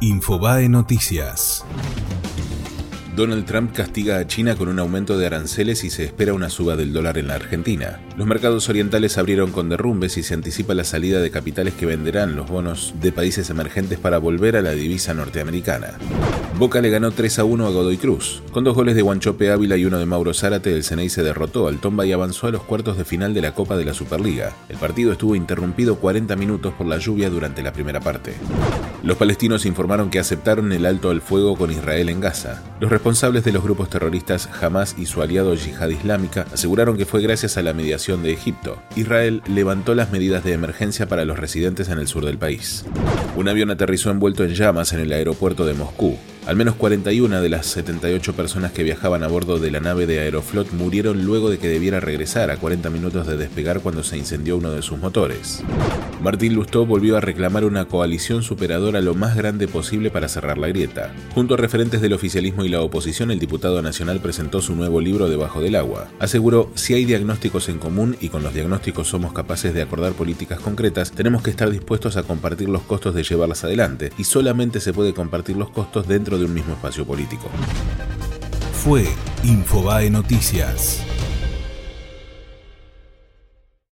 Infobae Noticias. Donald Trump castiga a China con un aumento de aranceles y se espera una suba del dólar en la Argentina. Los mercados orientales abrieron con derrumbes y se anticipa la salida de capitales que venderán los bonos de países emergentes para volver a la divisa norteamericana. Boca le ganó 3 a 1 a Godoy Cruz. Con dos goles de Guanchope Ávila y uno de Mauro Zárate, el Ceney se derrotó al Tomba y avanzó a los cuartos de final de la Copa de la Superliga. El partido estuvo interrumpido 40 minutos por la lluvia durante la primera parte. Los palestinos informaron que aceptaron el alto al fuego con Israel en Gaza. Los responsables de los grupos terroristas Hamas y su aliado Yihad Islámica aseguraron que fue gracias a la mediación de Egipto. Israel levantó las medidas de emergencia para los residentes en el sur del país. Un avión aterrizó envuelto en llamas en el aeropuerto de Moscú. Al menos 41 de las 78 personas que viajaban a bordo de la nave de Aeroflot murieron luego de que debiera regresar a 40 minutos de despegar cuando se incendió uno de sus motores. Martín Lustó volvió a reclamar una coalición superadora lo más grande posible para cerrar la grieta. Junto a referentes del oficialismo y la oposición, el diputado nacional presentó su nuevo libro Debajo del agua. Aseguró, si hay diagnósticos en común y con los diagnósticos somos capaces de acordar políticas concretas, tenemos que estar dispuestos a compartir los costos de llevarlas adelante, y solamente se puede compartir los costos dentro de un mismo espacio político. Fue Infobae Noticias.